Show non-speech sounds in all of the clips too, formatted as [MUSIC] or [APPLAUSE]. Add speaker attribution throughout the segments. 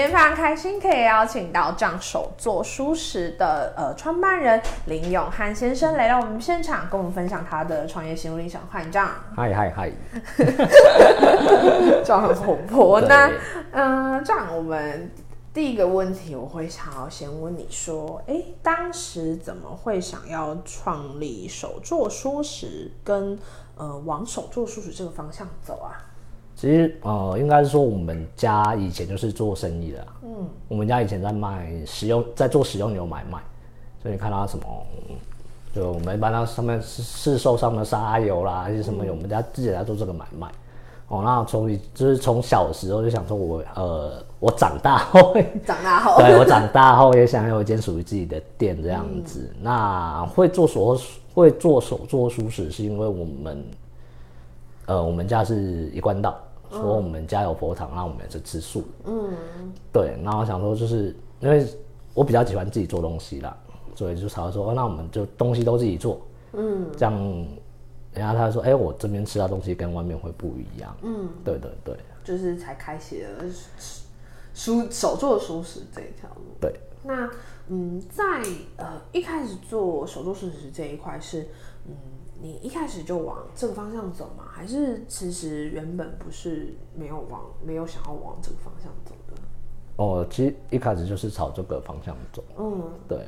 Speaker 1: 今天非常开心，可以邀请到 John 手作蔬食的呃创办人林永汉先生来到我们现场，跟我们分享他的创业心路历程。欢迎 John。
Speaker 2: 嗨嗨嗨
Speaker 1: ，John 很活泼。那嗯，John，我们第一个问题，我会想要先问你说，哎，当时怎么会想要创立手作蔬食，跟呃往手作蔬食这个方向走啊？
Speaker 2: 其实呃，应该是说我们家以前就是做生意的，嗯，我们家以前在卖食用，在做食用牛买卖，所以你看到什么，就我们一般到上面市售上的沙油啦，还是什么，我们家自己在做这个买卖。哦，那从就是从小的时候就想说我，我呃，我长大后，[LAUGHS]
Speaker 1: 长大后，
Speaker 2: 对我长大后也想有一间属于自己的店这样子。嗯、那会做手会做手做熟食，是因为我们呃，我们家是一贯道。说我们家有佛堂，那我们也是吃素。嗯，对。然后我想说，就是因为我比较喜欢自己做东西啦，所以就常常说，那我们就东西都自己做。嗯，这样，然后他说，哎，我这边吃到东西跟外面会不一样。嗯，对对对，
Speaker 1: 就是才开启了熟手做熟食这一条路。
Speaker 2: 对。
Speaker 1: 那嗯，在呃一开始做手做熟食这一块是嗯。你一开始就往这个方向走吗？还是其实原本不是没有往没有想要往这个方向走的？
Speaker 2: 哦，其实一开始就是朝这个方向走。嗯，对。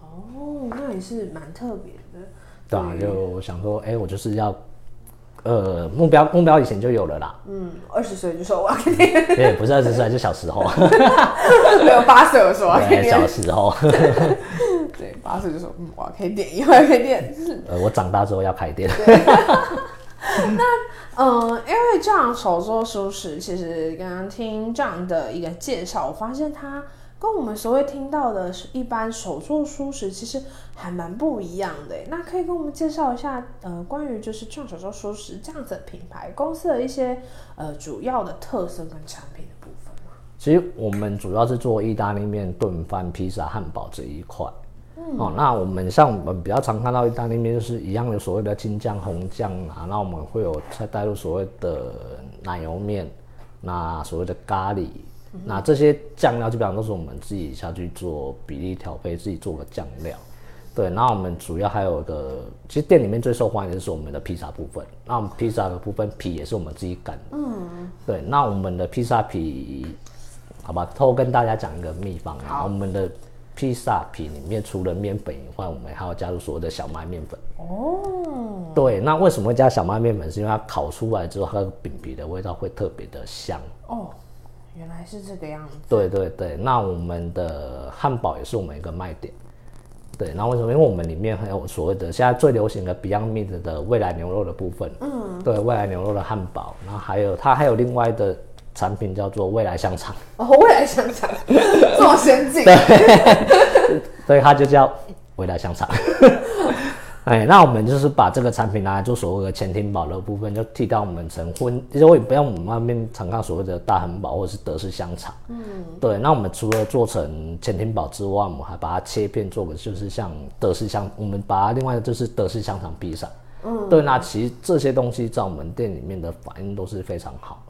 Speaker 1: 哦，那也是蛮特别的。
Speaker 2: 对啊，就想说，哎、欸，我就是要，呃，目标目标以前就有了啦。嗯，
Speaker 1: 二十岁就说我要给你。
Speaker 2: 对，不是二十岁，就小时候。[LAUGHS]
Speaker 1: 没有八岁的时候。
Speaker 2: 对，小时候。[LAUGHS]
Speaker 1: 对，八岁就说嗯，我要开店，以后要开店。
Speaker 2: 呃，我长大之后要开店。[LAUGHS]
Speaker 1: 那嗯，因为这样手作蔬食，其实刚刚听这样的一个介绍，我发现它跟我们所谓听到的是一般手作蔬食，其实还蛮不一样的。那可以跟我们介绍一下，呃，关于就是这样手作蔬食这样子的品牌公司的一些呃主要的特色跟产品的部分吗？
Speaker 2: 其实我们主要是做意大利面、炖饭、披萨、汉堡这一块。嗯、哦，那我们像我们比较常看到意大利面，就是一样的所谓的青酱、红酱啊，那我们会有再带入所谓的奶油面，那所谓的咖喱，嗯、那这些酱料基本上都是我们自己下去做比例调配，自己做个酱料。对，那我们主要还有一个，其实店里面最受欢迎的就是我们的披萨部分。那我们披萨的部分皮也是我们自己擀的。嗯，对，那我们的披萨皮，好吧，偷跟大家讲一个秘方啊，我们的。披萨皮里面除了面粉以外，我们还要加入所谓的小麦面粉。哦，对，那为什么会加小麦面粉？是因为它烤出来之后，它的饼皮的味道会特别的香。
Speaker 1: 哦，原来是这个样子。
Speaker 2: 对对对，那我们的汉堡也是我们一个卖点。对，那为什么？因为我们里面还有所谓的现在最流行的 Beyond Meat 的未来牛肉的部分。嗯，对，未来牛肉的汉堡，然后还有它还有另外的。产品叫做未来香肠
Speaker 1: 哦，未来香肠 [LAUGHS] 这么先进，
Speaker 2: 对，[LAUGHS] 所以它就叫未来香肠。[LAUGHS] 哎，那我们就是把这个产品拿来做所谓的前厅堡的部分，就替代我们成荤，其实我也不用我们外面常看所谓的大汉堡或者是德式香肠。嗯，对。那我们除了做成前厅堡之外，我们还把它切片做个就是像德式香，我们把它另外就是德式香肠披萨。嗯，对。那其实这些东西在我们店里面的反应都是非常好。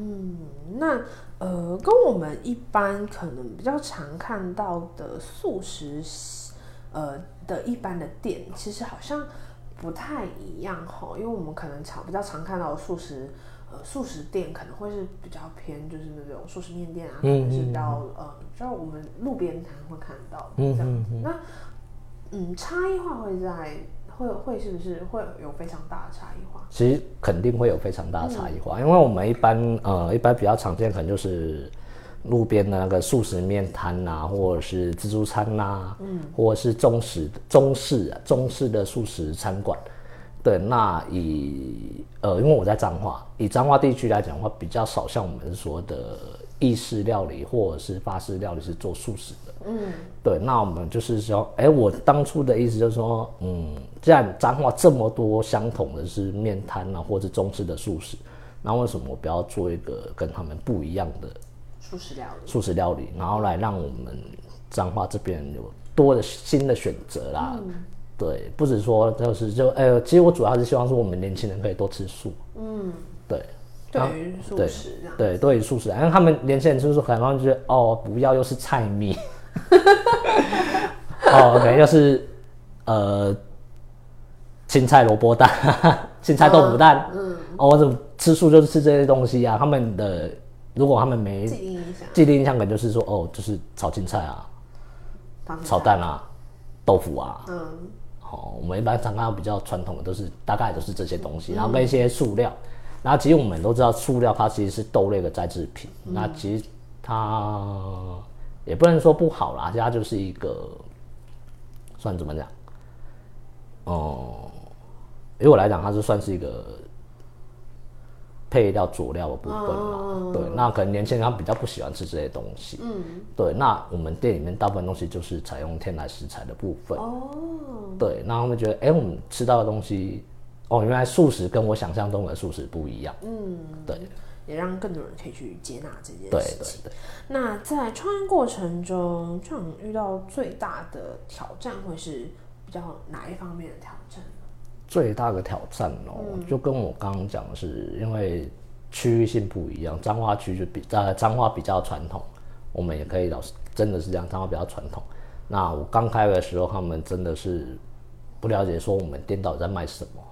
Speaker 1: 嗯，那呃，跟我们一般可能比较常看到的素食，呃的一般的店，其实好像不太一样哈。因为我们可能常比较常看到的素食，呃，素食店可能会是比较偏，就是那种素食面店啊，或者是到呃，就我们路边摊会看到这样子。嗯嗯，那嗯，差异化会在。会会是不是会有非常大的差异化？
Speaker 2: 其实肯定会有非常大的差异化，嗯、因为我们一般呃一般比较常见可能就是路边的那个素食面摊啊，或者是自助餐呐、啊，嗯，或者是中式中式中式的素食餐馆。对，那以呃因为我在彰化，以彰化地区来讲的话，比较少像我们说的意式料理或者是法式料理是做素食的。嗯，对，那我们就是说，哎，我当初的意思就是说，嗯，既然彰化这么多相同的是面摊啊，或者中式的素食，那为什么我不要做一个跟他们不一样的
Speaker 1: 素食料理？
Speaker 2: 素食料理，然后来让我们彰化这边有多的新的选择啦。嗯、对，不止说就是就哎、欸，其实我主要是希望说我们年轻人可以多吃素。嗯，对。
Speaker 1: 对于素食
Speaker 2: 对，对于素食，然后他们年轻人就是可能觉得哦，不要又是菜蜜，[LAUGHS] 哦，OK，又是呃青菜萝卜蛋，[LAUGHS] 青菜豆腐蛋，嗯，哦，我怎么吃素就是吃这些东西啊？他们的如果他们没既定印象，既定印象可能就是说哦，就是炒青菜啊，炒蛋啊，豆腐啊，嗯，哦，我们一般常看到比较传统的都是大概都是这些东西，然后跟一些塑料。那其实我们都知道，塑料它其实是豆类的再制品。嗯、那其实它也不能说不好啦，它就是一个算怎么讲？哦、嗯，对我来讲，它是算是一个配料佐料的部分嘛。嗯、对，那可能年轻人他比较不喜欢吃这些东西。嗯，对。那我们店里面大部分东西就是采用天然食材的部分。哦，对。那他们觉得，哎、欸，我们吃到的东西。哦，原来素食跟我想象中的素食不一样。嗯，对，
Speaker 1: 也让更多人可以去接纳这件事情。
Speaker 2: 对对对。
Speaker 1: 那在创业过程中，创遇到最大的挑战会是比较哪一方面的挑战？
Speaker 2: 最大的挑战哦，嗯、就跟我刚刚讲的是，因为区域性不一样，彰化区就比呃彰化比较传统，我们也可以老实真的是这样，彰化比较传统。那我刚开的时候，他们真的是不了解说我们店到底在卖什么。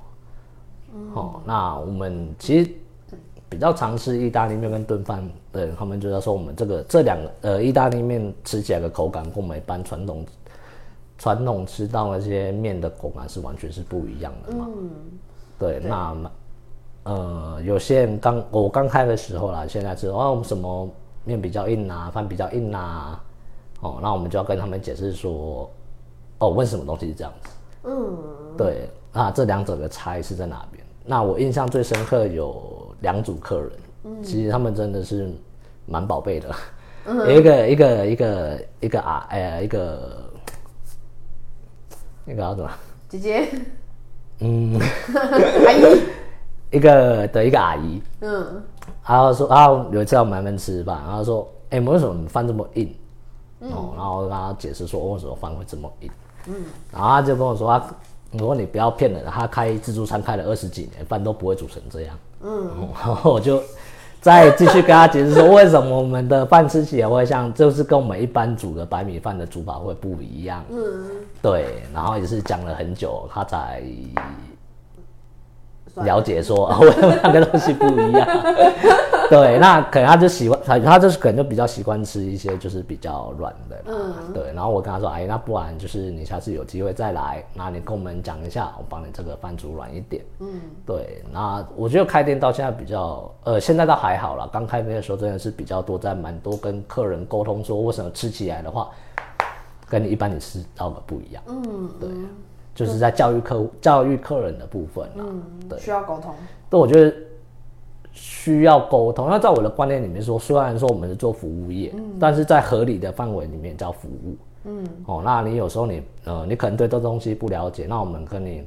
Speaker 2: 哦，那我们其实比较常吃意大利面跟炖饭的人，他们就在说我们这个这两个呃意大利面吃起来的口感，跟我们一般传统传统吃到那些面的口感是完全是不一样的嘛。嗯，对，对那呃有些人刚我刚开的时候啦，现在知道哦，我们什么面比较硬啊，饭比较硬啊，哦，那我们就要跟他们解释说，哦，为什么东西是这样子？嗯，对。那，这两者的差异是在哪边？那我印象最深刻有两组客人，嗯、其实他们真的是蛮宝贝的，嗯、哼一个一个一个一个啊，哎呀，一个那个叫什么？
Speaker 1: 姐姐，
Speaker 2: 嗯，[LAUGHS] 阿姨，[LAUGHS] 一个的一个阿姨，嗯，然后说，然后有一次我们在吃饭，然后说，哎、欸，为什么饭这么硬？嗯、哦，然后我跟他解释说，为什么饭会这么硬？嗯，然后他就跟我说他。如果你不要骗人，他开自助餐开了二十几年，饭都不会煮成这样。嗯，然后我就再继续跟他解释说，为什么我们的饭吃起来会像，就是跟我们一般煮的白米饭的煮法会不一样。嗯，对，然后也是讲了很久，他才。了解说啊，为什么两个东西不一样？[LAUGHS] 对，那可能他就喜欢他，他就是可能就比较习惯吃一些就是比较软的。嗯，对。然后我跟他说，哎，那不然就是你下次有机会再来，那你跟我们讲一下，我帮你这个饭煮软一点。嗯，对。那我觉得开店到现在比较，呃，现在倒还好了。刚开店的时候真的是比较多，在蛮多跟客人沟通说，为什么吃起来的话，跟你一般你吃到的不一样。嗯，对。就是在教育客户、教育客人的部分啦，嗯，对，
Speaker 1: 需要沟通。
Speaker 2: 对，我觉得需要沟通。那在我的观念里面说，虽然说我们是做服务业，嗯，但是在合理的范围里面叫服务，嗯，哦，那你有时候你呃，你可能对这东西不了解，那我们跟你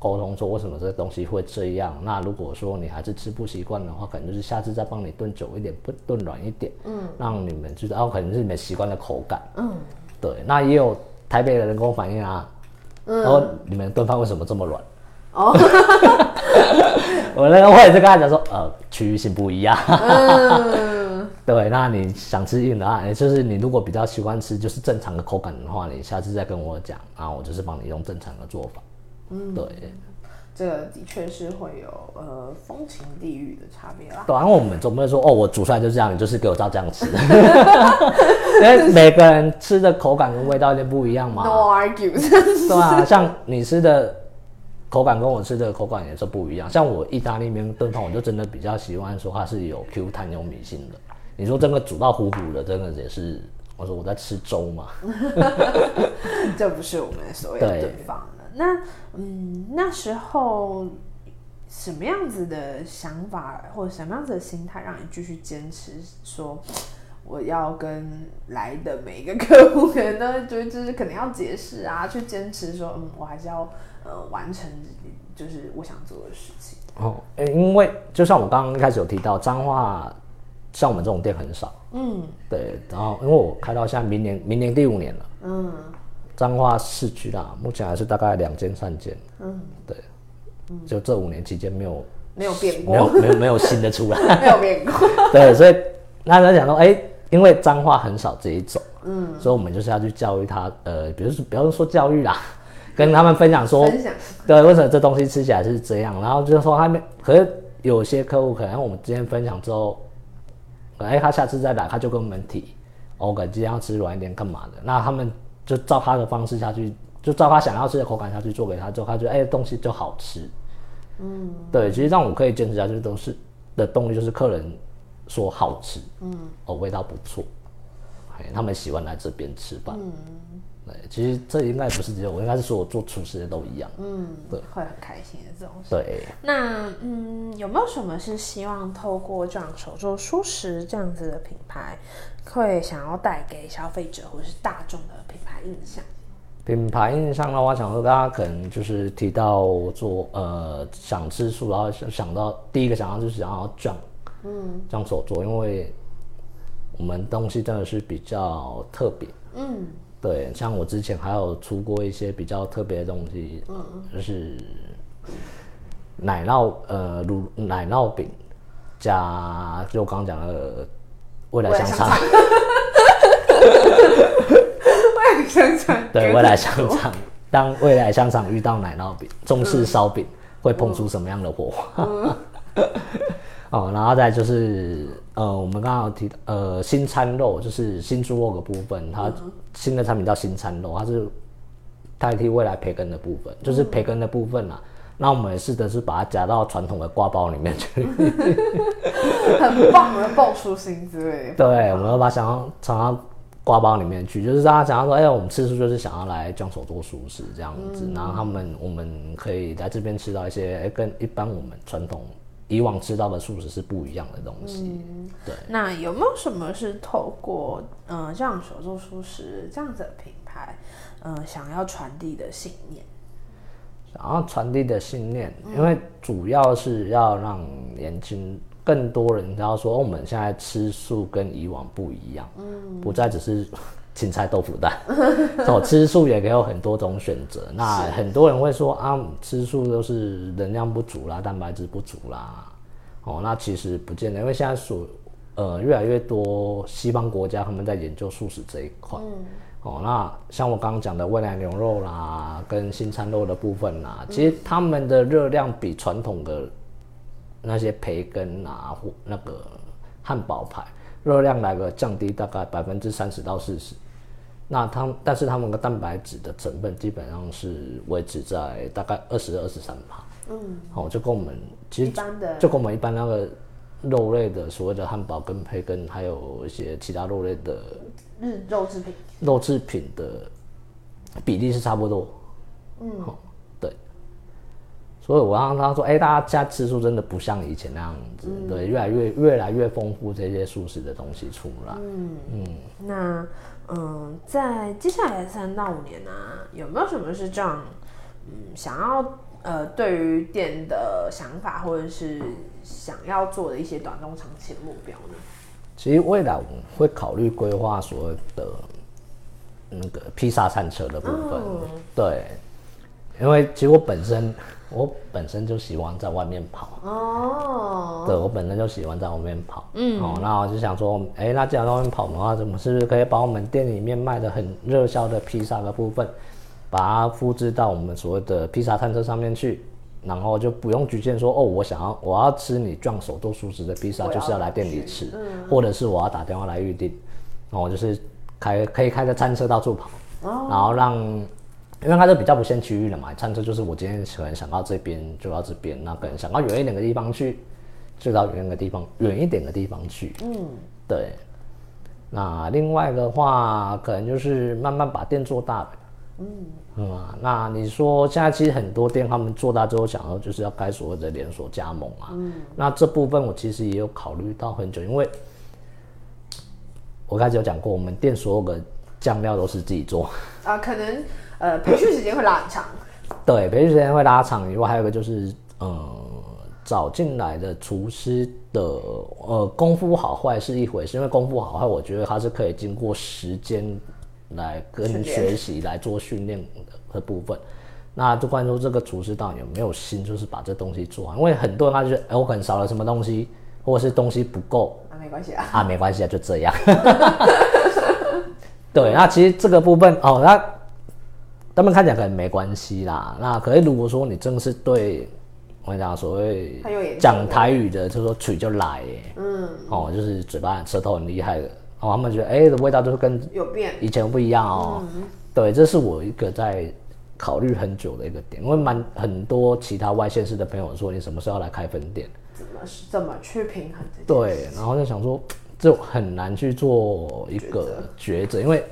Speaker 2: 沟通说为什么这个东西会这样。那如果说你还是吃不习惯的话，可能就是下次再帮你炖久一点，炖炖软一点，嗯，让你们知道，可能是你们习惯的口感，嗯，对。那也有台北的人跟我反映啊。然后你们炖饭为什么这么软？哦，[LAUGHS] 我那个我也是跟他讲说，呃，区域性不一样。嗯，[LAUGHS] 对，那你想吃硬的话，就是你如果比较喜欢吃就是正常的口感的话，你下次再跟我讲，然后我就是帮你用正常的做法。嗯，对。
Speaker 1: 这个的确是会有呃风情地域的差别啦。
Speaker 2: 对，然后我们总不能说哦，我煮出来就这样，你就是给我照这样吃。[LAUGHS] 因为每个人吃的口感跟味道有点不一样嘛。
Speaker 1: No argue。[LAUGHS]
Speaker 2: 对啊，像你吃的口感跟我吃的口感也是不一样。像我意大利面炖饭，我就真的比较喜欢说它是有 Q 弹有米心的。你说真的煮到糊糊的，真的也是我说我在吃粥嘛。[LAUGHS]
Speaker 1: 这不是我们所谓的炖饭。那嗯，那时候什么样子的想法或者什么样子的心态，让你继续坚持说，我要跟来的每一个客户，可能都就就是可能要解释啊，去坚持说，嗯，我还是要呃完成，就是我想做的事情。
Speaker 2: 哦，欸、因为就像我刚刚一开始有提到，彰化像我们这种店很少。嗯，对。然后因为我开到现在明年明年第五年了。嗯。彰化市区啦，目前还是大概两间三间。嗯，对。就这五年期间没有
Speaker 1: 没有变过，
Speaker 2: 没有没有没有新的出来，[LAUGHS]
Speaker 1: 没有变过。[LAUGHS]
Speaker 2: 对，所以那他讲说，哎、欸，因为彰化很少这一种，嗯，所以我们就是要去教育他，呃，比如说不要说教育啦，[LAUGHS] 跟他们分享说，分享对，为什么这东西吃起来是这样，然后就是说他们，可是有些客户可能我们今天分享之后，哎、欸，他下次再来他就跟我们提，我感觉今天要吃软一点干嘛的，那他们就照他的方式下去。就照他想要吃的口感下去做给他之后，他觉得哎、欸、东西就好吃，嗯，对，其实让我可以坚持下去都是的动力就是客人说好吃，嗯，哦味道不错，哎，他们喜欢来这边吃饭，嗯，对，其实这应该不是只有我，应该是说我做厨师的都一样，嗯，对，
Speaker 1: 会很开心的这种事。
Speaker 2: 对，
Speaker 1: 那嗯有没有什么是希望透过这样手做蔬食这样子的品牌，会想要带给消费者或者是大众的品牌印象？
Speaker 2: 品牌印象的话，想说大家可能就是提到做呃想吃素，然后想想到第一个想到就是想要酱，嗯，酱手做，因为我们东西真的是比较特别，嗯，对，像我之前还有出过一些比较特别的东西，嗯，就是奶酪呃乳奶酪饼加就我刚刚讲的未来香肠。
Speaker 1: 香肠。[LAUGHS]
Speaker 2: 对，未来香肠，当未来香肠遇到奶酪饼、中式烧饼，会碰出什么样的火花？嗯、[LAUGHS] 哦，然后再就是呃，我们刚刚有提到呃，新餐肉就是新猪肉的部分，它新的产品叫新餐肉，它是代替未来培根的部分，就是培根的部分啊。那我们也试着是把它夹到传统的挂包里面去，
Speaker 1: 很棒的爆出新滋味。[LAUGHS]
Speaker 2: 对，我们要把想要藏到挂包里面去，就是大家想要说，哎、欸，我们吃素就是想要来将手做熟食这样子，嗯、然后他们我们可以在这边吃到一些，哎、欸，跟一般我们传统以往吃到的素食是不一样的东西。嗯、对。
Speaker 1: 那有没有什么是透过嗯将手做素食这样子的品牌，嗯、呃，想要传递的信念？
Speaker 2: 想要传递的信念，因为主要是要让年轻。更多人知道说，我们现在吃素跟以往不一样，嗯，不再只是青菜豆腐蛋，[LAUGHS] 哦，吃素也可以有很多种选择。那很多人会说啊，吃素都是能量不足啦，蛋白质不足啦，哦，那其实不见得，因为现在所呃越来越多西方国家他们在研究素食这一块，嗯，哦，那像我刚刚讲的未来牛肉啦，跟新餐肉的部分啦，其实他们的热量比传统的。那些培根啊，或那个汉堡排，热量来个降低大概百分之三十到四十。那他们，但是他们的蛋白质的成分基本上是维持在大概二十二十三趴。嗯，好，就跟我们其实就跟我们一般那个肉类的所谓的汉堡跟培根，还有一些其他肉类的
Speaker 1: 日肉制品，
Speaker 2: 肉制品的比例是差不多。嗯。所以我让他说：“哎、欸，大家家吃素真的不像以前那样子，嗯、对，越来越越来越丰富这些素食的东西出来。嗯”嗯
Speaker 1: 那嗯，在接下来的三到五年呢、啊，有没有什么是这样？嗯，想要呃，对于店的想法，或者是想要做的一些短中长期的目标呢？
Speaker 2: 其实未来我们会考虑规划所谓的那个披萨餐车的部分，嗯、对，因为其实我本身。我本身就喜欢在外面跑。哦，对，我本身就喜欢在外面跑，嗯，哦，那我就想说，哎、欸，那既然在外面跑的话，怎么是不是可以把我们店里面卖的很热销的披萨的部分，把它复制到我们所谓的披萨餐车上面去，然后就不用局限说，哦，我想要我要吃你撞手做熟食的披萨，就是要来店里吃，嗯、或者是我要打电话来预定，然后就是开可以开着餐车到处跑，哦、然后让。因为它是比较不限区域的嘛，餐车就是我今天可能想到这边就到这边，那可能想到远一点的地方去，就到远一点的地方，远一点的地方去。嗯，对。那另外的话，可能就是慢慢把店做大了。嗯嗯，那你说现在其实很多店他们做大之后，想要就是要开所谓的连锁加盟啊。嗯，那这部分我其实也有考虑到很久，因为我开始有讲过，我们店所有的酱料都是自己做
Speaker 1: 啊，可能呃培训时间会拉很长。
Speaker 2: 对，培训时间会拉长以外，还有一个就是呃找进来的厨师的呃功夫好坏是一回事，因为功夫好坏，我觉得他是可以经过时间来跟学习来做训练的部分。那就关于说这个厨师到底有没有心，就是把这东西做完。因为很多人他就觉得，哎，我可能少了什么东西，或者是东西不够，
Speaker 1: 啊，没关系啊，
Speaker 2: 啊，没关系啊，就这样。[LAUGHS] 对，那其实这个部分哦，那他们看起来可能没关系啦。那可是如果说你真的是对我跟你讲所谓讲台语的，就是说嘴就来，嗯，哦，就是嘴巴舌头很厉害的，哦，他们觉得哎，的味道就是跟有变，以前不一样哦。嗯、对，这是我一个在。考虑很久的一个点，因为蛮很多其他外县市的朋友说，你什么时候要来开分店？
Speaker 1: 怎么怎么去平衡？
Speaker 2: 对，然后就想说，就很难去做一个抉择，因为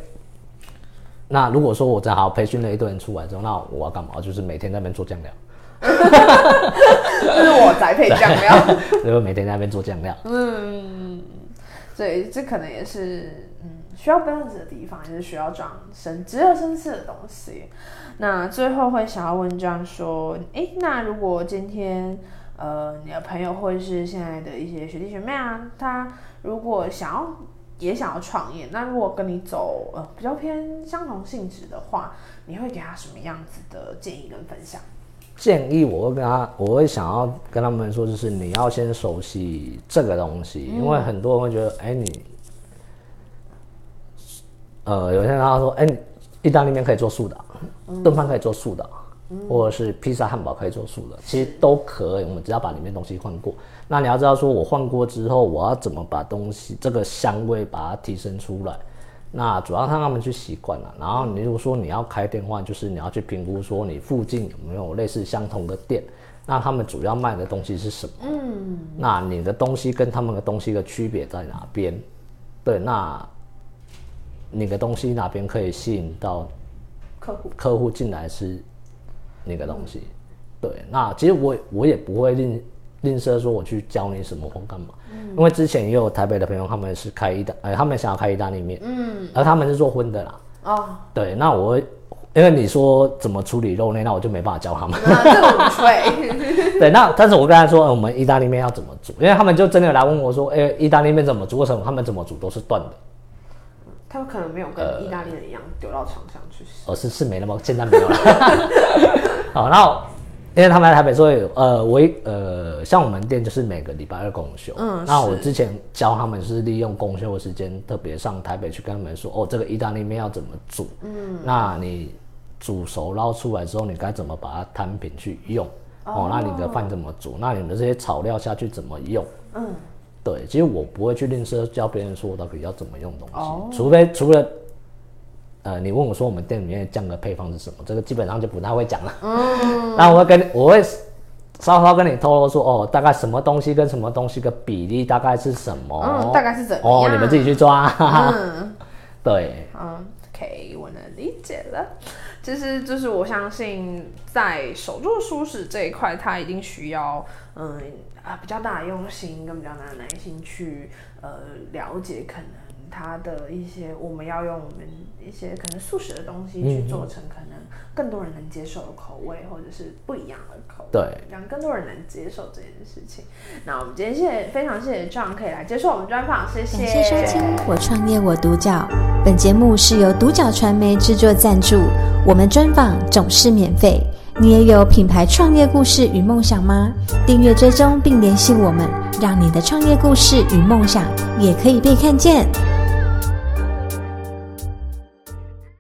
Speaker 2: 那如果说我正好培训了一堆人出来之后，那我要干嘛？就是每天在那边做酱料，
Speaker 1: 就是我宅配酱料，[LAUGHS]
Speaker 2: 就每天在那边做酱料。
Speaker 1: 嗯，对，这可能也是嗯需要 balance 的地方，也是需要这样深值得深思的东西。那最后会想要问这样说，哎，那如果今天，呃，你的朋友或者是现在的一些学弟学妹啊，他如果想要也想要创业，那如果跟你走呃比较偏相同性质的话，你会给他什么样子的建议跟分享？
Speaker 2: 建议我会跟他，我会想要跟他们说，就是你要先熟悉这个东西，嗯、因为很多人会觉得，哎，你，呃，有些人他说，哎，意大利面可以做素的。炖饭可以做素的，或者是披萨汉堡可以做素的，其实都可以。我们只要把里面东西换过。那你要知道，说我换过之后，我要怎么把东西这个香味把它提升出来？那主要让他们去习惯了。然后你如果说你要开店的话，就是你要去评估说你附近有没有类似相同的店，那他们主要卖的东西是什么？嗯，那你的东西跟他们的东西的区别在哪边？对，那你的东西哪边可以吸引到？客户客户进来是那个东西，嗯、对，那其实我我也不会吝吝啬说我去教你什么或干嘛，嗯、因为之前也有台北的朋友，他们是开意大，哎，他们想要开意大利面，嗯，而他们是做荤的啦，哦，对，那我会因为你说怎么处理肉类，那我就没办法教他
Speaker 1: 们，[LAUGHS]
Speaker 2: 对，那但是我跟他说，我们意大利面要怎么煮，因为他们就真的来问我说，哎，意大利面怎么煮？为什么他们怎么煮都是断的？
Speaker 1: 他们可能没有跟意大利人一样丢到床上去。
Speaker 2: 哦，是是没那么，现在没有了。[LAUGHS] 好，然后因为他们来台北，所以呃，我呃，像我们店就是每个礼拜二公休。嗯。那我之前教他们是利用公休的时间，特别上台北去跟他们说，哦，这个意大利面要怎么煮？嗯。那你煮熟捞出来之后，你该怎么把它摊平去用？哦。哦，那你的饭怎么煮？那你们这些草料下去怎么用？嗯。对，其实我不会去吝啬教别人说我到底要怎么用东西，oh. 除非除了，呃，你问我说我们店里面酱的配方是什么，这个基本上就不太会讲了。嗯，[LAUGHS] 那我会跟你，我会稍稍跟你透露说，哦，大概什么东西跟什么东西的比例大概是什么，
Speaker 1: 嗯、大概是怎么样？
Speaker 2: 哦，你们自己去抓。嗯，[LAUGHS] 对。
Speaker 1: 嗯，OK，我能理解了。其实就是我相信，在手作舒适这一块，它一定需要嗯啊比较大的用心跟比较大的耐心去呃了解可能。它的一些，我们要用我们一些可能素食的东西去做成可能更多人能接受的口味，或者是不一样的口味，对，让更多人能接受这件事情。那我们今天谢谢，非常谢谢 John 可以来接受我们专访，谢谢。
Speaker 3: 感谢收听《我创业我独角》，本节目是由独角传媒制作赞助，我们专访总是免费。你也有品牌创业故事与梦想吗？订阅追踪并联系我们，让你的创业故事与梦想也可以被看见。